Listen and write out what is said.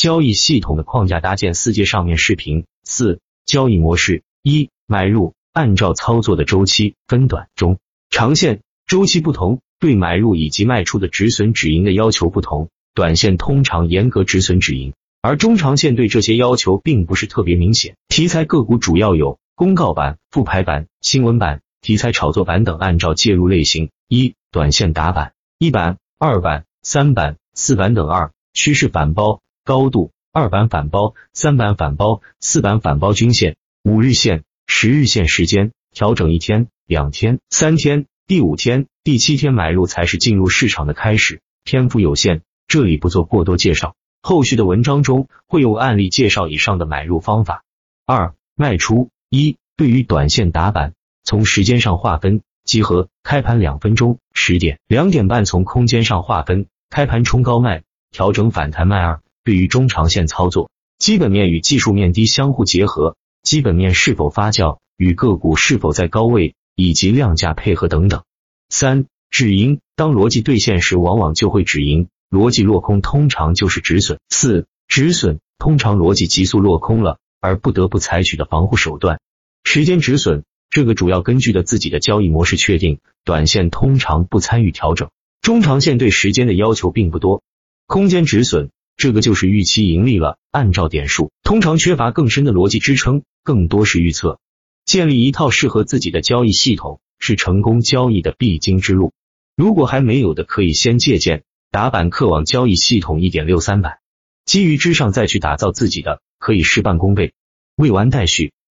交易系统的框架搭建四阶上面视频。四、交易模式一、买入按照操作的周期分短、中、长线周期不同，对买入以及卖出的止损止盈的要求不同。短线通常严格止损止盈，而中长线对这些要求并不是特别明显。题材个股主要有公告板、复牌板、新闻板、题材炒作板等。按照介入类型：一、短线打板，一板、二板、三板、四板等；二、趋势反包，高度，二板反包，三板反包，四板反包均线、五日线、十日线时间调整一天、两天、三天，第五天、第七天买入才是进入市场的开始。篇幅有限。这里不做过多介绍，后续的文章中会有案例介绍以上的买入方法。二、卖出一，对于短线打板，从时间上划分，集合开盘两分钟十点两点半；从空间上划分，开盘冲高卖，调整反弹卖。二、对于中长线操作，基本面与技术面低相互结合，基本面是否发酵，与个股是否在高位，以及量价配合等等。三、止盈，当逻辑兑现时，往往就会止盈。逻辑落空通常就是止损。四止损通常逻辑急速落空了，而不得不采取的防护手段。时间止损这个主要根据的自己的交易模式确定。短线通常不参与调整，中长线对时间的要求并不多。空间止损这个就是预期盈利了，按照点数，通常缺乏更深的逻辑支撑，更多是预测。建立一套适合自己的交易系统是成功交易的必经之路。如果还没有的，可以先借鉴。打板客网交易系统一点六三版，基于之上再去打造自己的，可以事半功倍。未完待续。